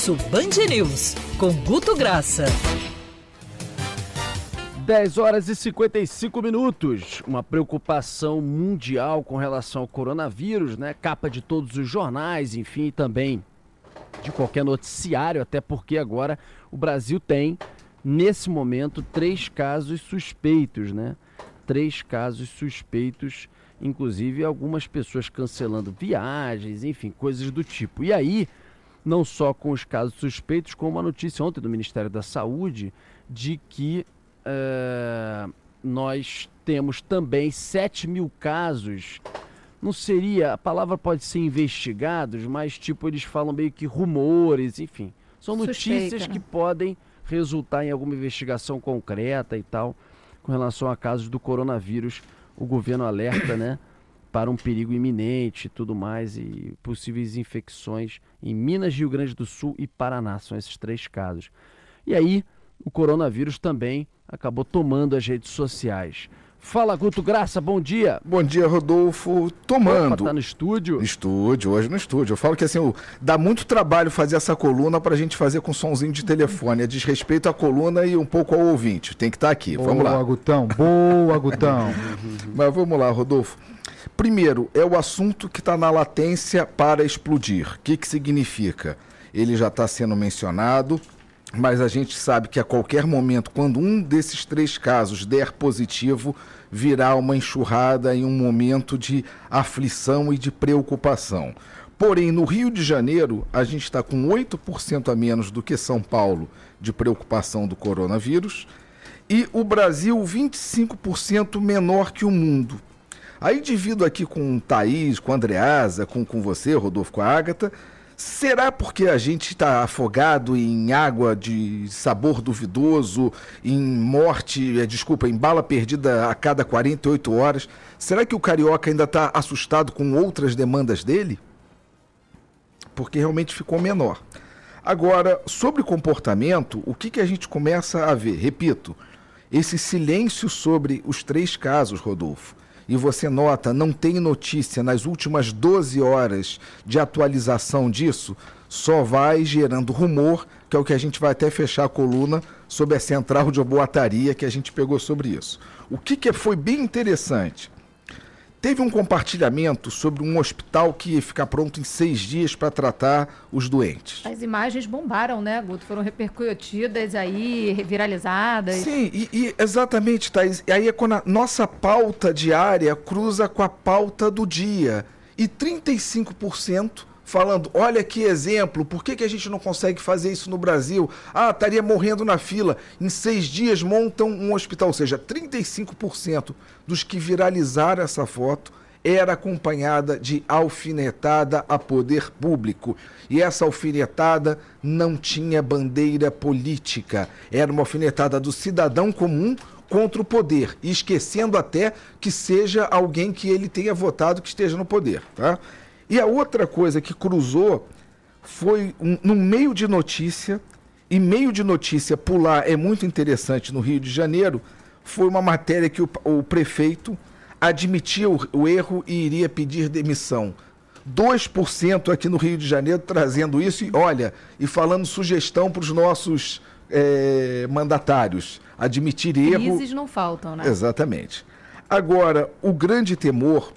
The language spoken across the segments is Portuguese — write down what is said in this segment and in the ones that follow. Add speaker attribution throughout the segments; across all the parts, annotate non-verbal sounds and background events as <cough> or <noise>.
Speaker 1: Almoço Band News, com Guto Graça.
Speaker 2: 10 horas e 55 minutos. Uma preocupação mundial com relação ao coronavírus, né? Capa de todos os jornais, enfim, também de qualquer noticiário, até porque agora o Brasil tem, nesse momento, três casos suspeitos, né? Três casos suspeitos, inclusive algumas pessoas cancelando viagens, enfim, coisas do tipo. E aí, não só com os casos suspeitos, como a notícia ontem do Ministério da Saúde de que uh, nós temos também 7 mil casos. Não seria, a palavra pode ser investigados, mas tipo eles falam meio que rumores, enfim. São notícias né? que podem resultar em alguma investigação concreta e tal, com relação a casos do coronavírus. O governo alerta, né, para um perigo iminente e tudo mais, e possíveis infecções em Minas, Rio Grande do Sul e Paraná. São esses três casos. E aí, o coronavírus também acabou tomando as redes sociais. Fala, Guto Graça, bom dia.
Speaker 3: Bom dia, Rodolfo. Tomando. Opa,
Speaker 2: tá no estúdio?
Speaker 3: Estúdio, hoje no estúdio. Eu falo que assim, dá muito trabalho fazer essa coluna pra gente fazer com somzinho de telefone. É desrespeito à coluna e um pouco ao ouvinte. Tem que estar tá aqui. Boa, vamos lá.
Speaker 2: Boa, Gutão. Boa, Gutão. <laughs>
Speaker 3: Mas vamos lá, Rodolfo. Primeiro, é o assunto que está na latência para explodir. O que, que significa? Ele já está sendo mencionado, mas a gente sabe que a qualquer momento, quando um desses três casos der positivo, virá uma enxurrada em um momento de aflição e de preocupação. Porém, no Rio de Janeiro, a gente está com 8% a menos do que São Paulo de preocupação do coronavírus e o Brasil 25% menor que o mundo. Aí divido aqui com o Thaís, com a Andreasa, com, com você, Rodolfo, com a Ágata, Será porque a gente está afogado em água de sabor duvidoso, em morte, é, desculpa, em bala perdida a cada 48 horas? Será que o carioca ainda está assustado com outras demandas dele? Porque realmente ficou menor. Agora, sobre comportamento, o que, que a gente começa a ver? Repito, esse silêncio sobre os três casos, Rodolfo e você nota, não tem notícia nas últimas 12 horas de atualização disso, só vai gerando rumor, que é o que a gente vai até fechar a coluna sobre a central de boataria que a gente pegou sobre isso. O que, que foi bem interessante? Teve um compartilhamento sobre um hospital que ia ficar pronto em seis dias para tratar os doentes.
Speaker 4: As imagens bombaram, né, Guto? Foram repercutidas aí, viralizadas.
Speaker 3: Sim, e, e exatamente, Thaís. E aí é quando a nossa pauta diária cruza com a pauta do dia. E 35% falando: olha que exemplo, por que, que a gente não consegue fazer isso no Brasil? Ah, estaria morrendo na fila. Em seis dias montam um hospital. Ou seja, 35% dos que viralizaram essa foto era acompanhada de alfinetada a poder público. E essa alfinetada não tinha bandeira política. Era uma alfinetada do cidadão comum contra o poder, esquecendo até que seja alguém que ele tenha votado que esteja no poder, tá? E a outra coisa que cruzou foi um, no meio de notícia, e meio de notícia pular é muito interessante no Rio de Janeiro, foi uma matéria que o, o prefeito admitia o, o erro e iria pedir demissão. 2% aqui no Rio de Janeiro trazendo isso e olha, e falando sugestão para os nossos é, mandatários. Admitir erro.
Speaker 4: Crises não faltam, né?
Speaker 3: Exatamente. Agora, o grande temor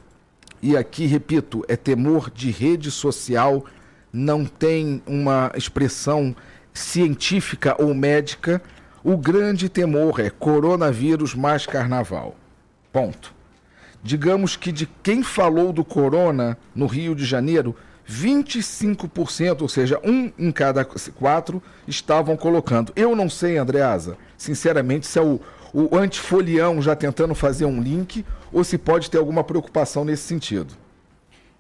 Speaker 3: e aqui, repito, é temor de rede social, não tem uma expressão científica ou médica. O grande temor é coronavírus mais carnaval. Ponto. Digamos que de quem falou do corona no Rio de Janeiro, 25%, ou seja, um em cada quatro, estavam colocando. Eu não sei, Andreasa, sinceramente, se é o, o antifolião já tentando fazer um link ou se pode ter alguma preocupação nesse sentido.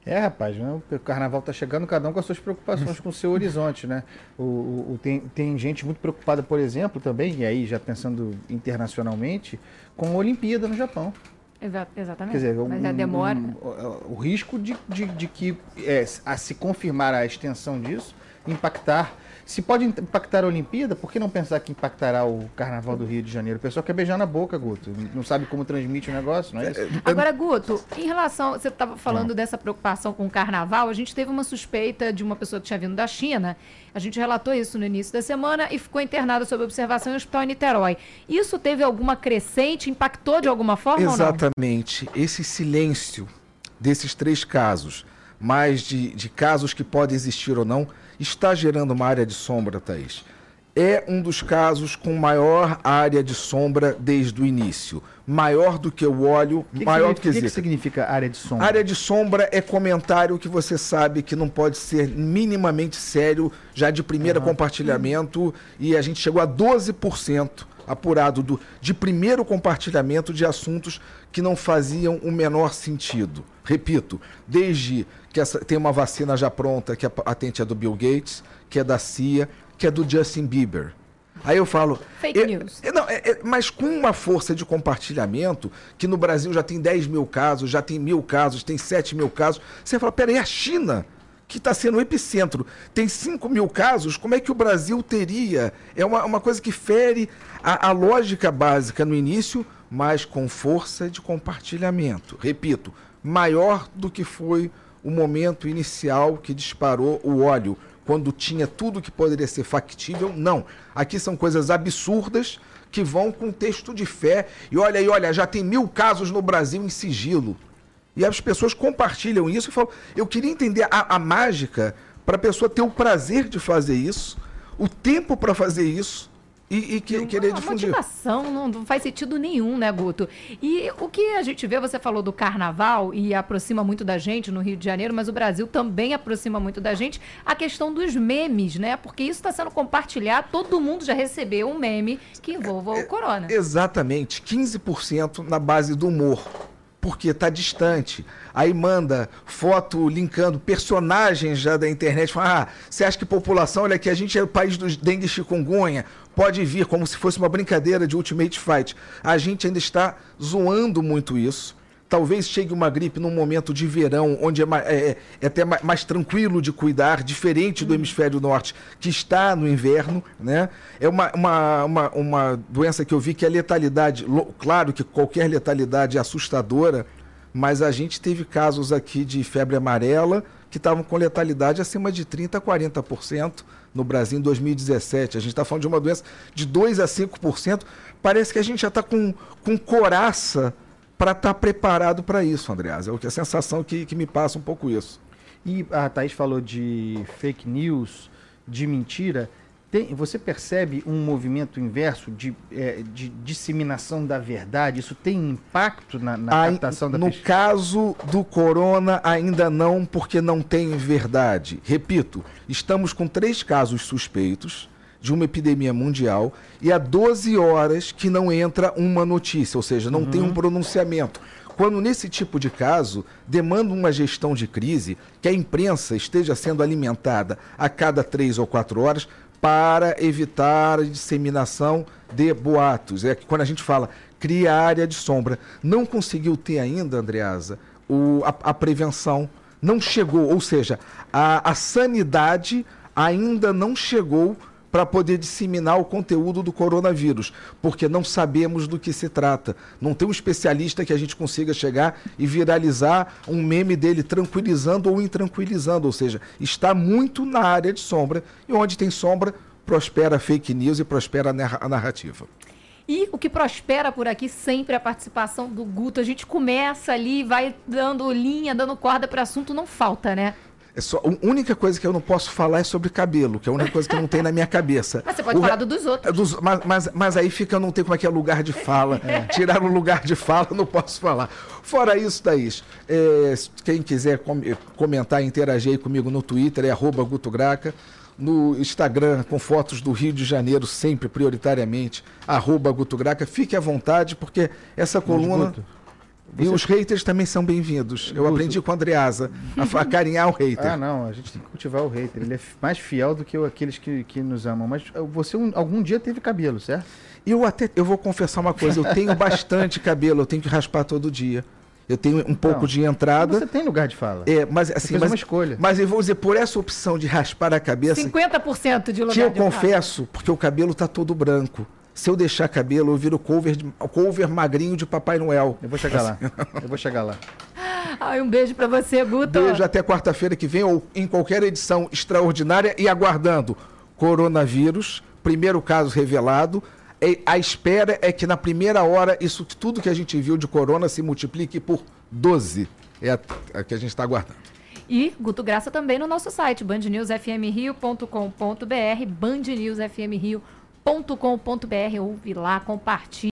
Speaker 5: É, rapaz, né? o carnaval está chegando, cada um com as suas preocupações, com o seu horizonte, né? O, o, tem, tem gente muito preocupada, por exemplo, também, e aí já pensando internacionalmente, com a Olimpíada no Japão.
Speaker 4: Exa exatamente. Quer dizer, um, Mas a demora. Um,
Speaker 5: o, o risco de, de, de que, é, a se confirmar a extensão disso, impactar Se pode impactar a Olimpíada, por que não pensar que impactará o Carnaval do Rio de Janeiro? O pessoal quer beijar na boca, Guto. Não sabe como transmite o negócio, não é isso?
Speaker 4: Agora, Guto, em relação. Você estava falando dessa preocupação com o carnaval, a gente teve uma suspeita de uma pessoa que tinha vindo da China. A gente relatou isso no início da semana e ficou internada sob observação em um hospital em Niterói. Isso teve alguma crescente? Impactou de alguma forma
Speaker 3: Exatamente. Esse silêncio desses três casos, mais de, de casos que podem existir ou não, está gerando uma área de sombra, Thaís. É um dos casos com maior área de sombra desde o início. Maior do que o óleo,
Speaker 5: Que que
Speaker 3: maior do que
Speaker 5: O que, que significa área de sombra?
Speaker 3: Área de sombra é comentário que você sabe que não pode ser minimamente sério, já de primeiro compartilhamento, e a gente chegou a 12% apurado do, de primeiro compartilhamento de assuntos que não faziam o menor sentido. Repito, desde que essa, tem uma vacina já pronta, que a patente é do Bill Gates, que é da CIA, que é do Justin Bieber. Aí eu falo.
Speaker 4: Fake
Speaker 3: é-
Speaker 4: news.
Speaker 3: é, não, é- é- mas com uma força de compartilhamento, que no Brasil já tem 10 mil casos, já tem mil casos, tem 7 mil casos, você fala, peraí, a China, que está sendo o epicentro, tem 5 mil casos, como é que o Brasil teria? É uma, uma coisa que fere a, a lógica básica no início, mas com força de compartilhamento. Repito, maior do que foi o momento inicial que disparou o óleo, quando tinha tudo que poderia ser factível. Não. Aqui são coisas absurdas que vão com texto de fé. E olha aí, olha, já tem mil casos no Brasil em sigilo. E as pessoas compartilham isso e falam: eu queria entender a, a mágica para a pessoa ter o prazer de fazer isso, o tempo para fazer isso e, e que- querer
Speaker 4: Uma
Speaker 3: difundir.
Speaker 4: motivação não, não faz sentido nenhum, né, Guto? E o que a gente vê, você falou do carnaval e aproxima muito da gente no Rio de Janeiro, mas o Brasil também aproxima muito da gente a questão dos memes, né? Porque isso está sendo compartilhado, todo mundo já recebeu um meme que envolva o corona.
Speaker 3: Exatamente, 15% na base do humor. Porque está distante. Aí manda foto linkando personagens já da internet. Fala, ah, você acha que população, olha aqui, a gente é o país dos dengue chikungunya. Pode vir como se fosse uma brincadeira de Ultimate Fight. A gente ainda está zoando muito isso. Talvez chegue uma gripe num momento de verão, onde é, é- é- é até ma- mais tranquilo de cuidar, diferente do hemisfério norte, que está no inverno. Né? É uma, uma, uma, uma doença que eu vi que a letalidade, lo- claro que qualquer letalidade é assustadora, mas a gente teve casos aqui de febre amarela que estavam com letalidade acima de 30% a 40% no Brasil em 2017. A gente está falando de uma doença de 2% a 5%. Parece que a gente já está com, com coraça para estar preparado para isso, Andreas. É a sensação que, que me passa um pouco isso.
Speaker 5: E a Thaís falou de fake news, de mentira. Tem- você percebe um movimento inverso de, eh, de disseminação da verdade? Isso tem impacto na, na captação da
Speaker 3: no
Speaker 5: pesquisa?
Speaker 3: caso do corona, ainda não, porque não tem verdade. Repito, estamos com três casos suspeitos de uma epidemia mundial e há 12 horas que não entra uma notícia, ou seja, não tem um pronunciamento. Quando nesse tipo de caso demanda uma gestão de crise, que a imprensa esteja sendo alimentada a cada três ou quatro horas para evitar a disseminação de boatos. É que quando a gente fala cria área de sombra, não conseguiu ter ainda, Andreasa, o, a, a prevenção. Não chegou, ou seja, a, a sanidade ainda não chegou para poder disseminar o conteúdo do coronavírus, porque não sabemos do que se trata. Não tem um especialista que a gente consiga chegar e viralizar um meme dele tranquilizando ou intranquilizando, ou seja, está muito na área de sombra, e onde tem sombra, prospera fake news e prospera a narrativa.
Speaker 4: E o que prospera por aqui sempre é a participação do Guto. A gente começa ali, vai dando linha, dando corda para assunto, não falta, né?
Speaker 3: É só, a única coisa que eu não posso falar é sobre cabelo, que é a única coisa que não tem na minha cabeça.
Speaker 4: Mas você pode
Speaker 3: O
Speaker 4: falar do dos outros.
Speaker 3: É dos- mas, mas, mas aí fica, não tem como é que é lugar de fala. Tirar o lugar de fala, eu não posso falar. Fora isso, Thaís, é, quem quiser com- comentar e interagir aí comigo no Twitter é arroba Guto Graca. No Instagram, com fotos do Rio de Janeiro, sempre prioritariamente, arroba Guto Graca. Fique à vontade, porque essa coluna.
Speaker 5: Guto,
Speaker 3: E os haters também são bem-vindos. Eu
Speaker 5: Guto.
Speaker 3: aprendi com a Andreasa a acarinhar o hater.
Speaker 5: Ah, não, a gente tem que cultivar o hater. Ele é mais fiel do que aqueles que, que nos amam. Mas uh, você um- algum dia teve cabelo, certo?
Speaker 3: Eu até, eu vou confessar uma coisa, eu tenho bastante <laughs> cabelo, eu tenho que raspar todo dia. Eu tenho um pouco
Speaker 5: Não,
Speaker 3: de entrada.
Speaker 5: Você tem lugar de fala.
Speaker 3: É, mas
Speaker 5: Você
Speaker 3: assim, mas,
Speaker 5: uma escolha.
Speaker 3: mas eu vou dizer, por essa opção de raspar a cabeça,
Speaker 4: 50% de lugar
Speaker 3: que eu
Speaker 4: de fala.
Speaker 3: confesso, porque o cabelo tá todo branco. Se eu deixar cabelo, eu viro cover, de- cover magrinho de Papai Noel.
Speaker 5: Eu vou chegar lá. Eu vou chegar lá. <laughs>
Speaker 4: Ai, um beijo pra você, Guto.
Speaker 3: Beijo até quarta-feira que vem, ou em qualquer edição extraordinária, e aguardando coronavírus, primeiro caso revelado. E a espera é que na primeira hora, isso tudo que a gente viu de corona se multiplique por 12. É a, a que a gente está aguardando.
Speaker 4: E Guto Graça também no nosso site, bandnewsfmrio.com.br, bandnewsfmrio.com.br. Ouve lá, compartilha.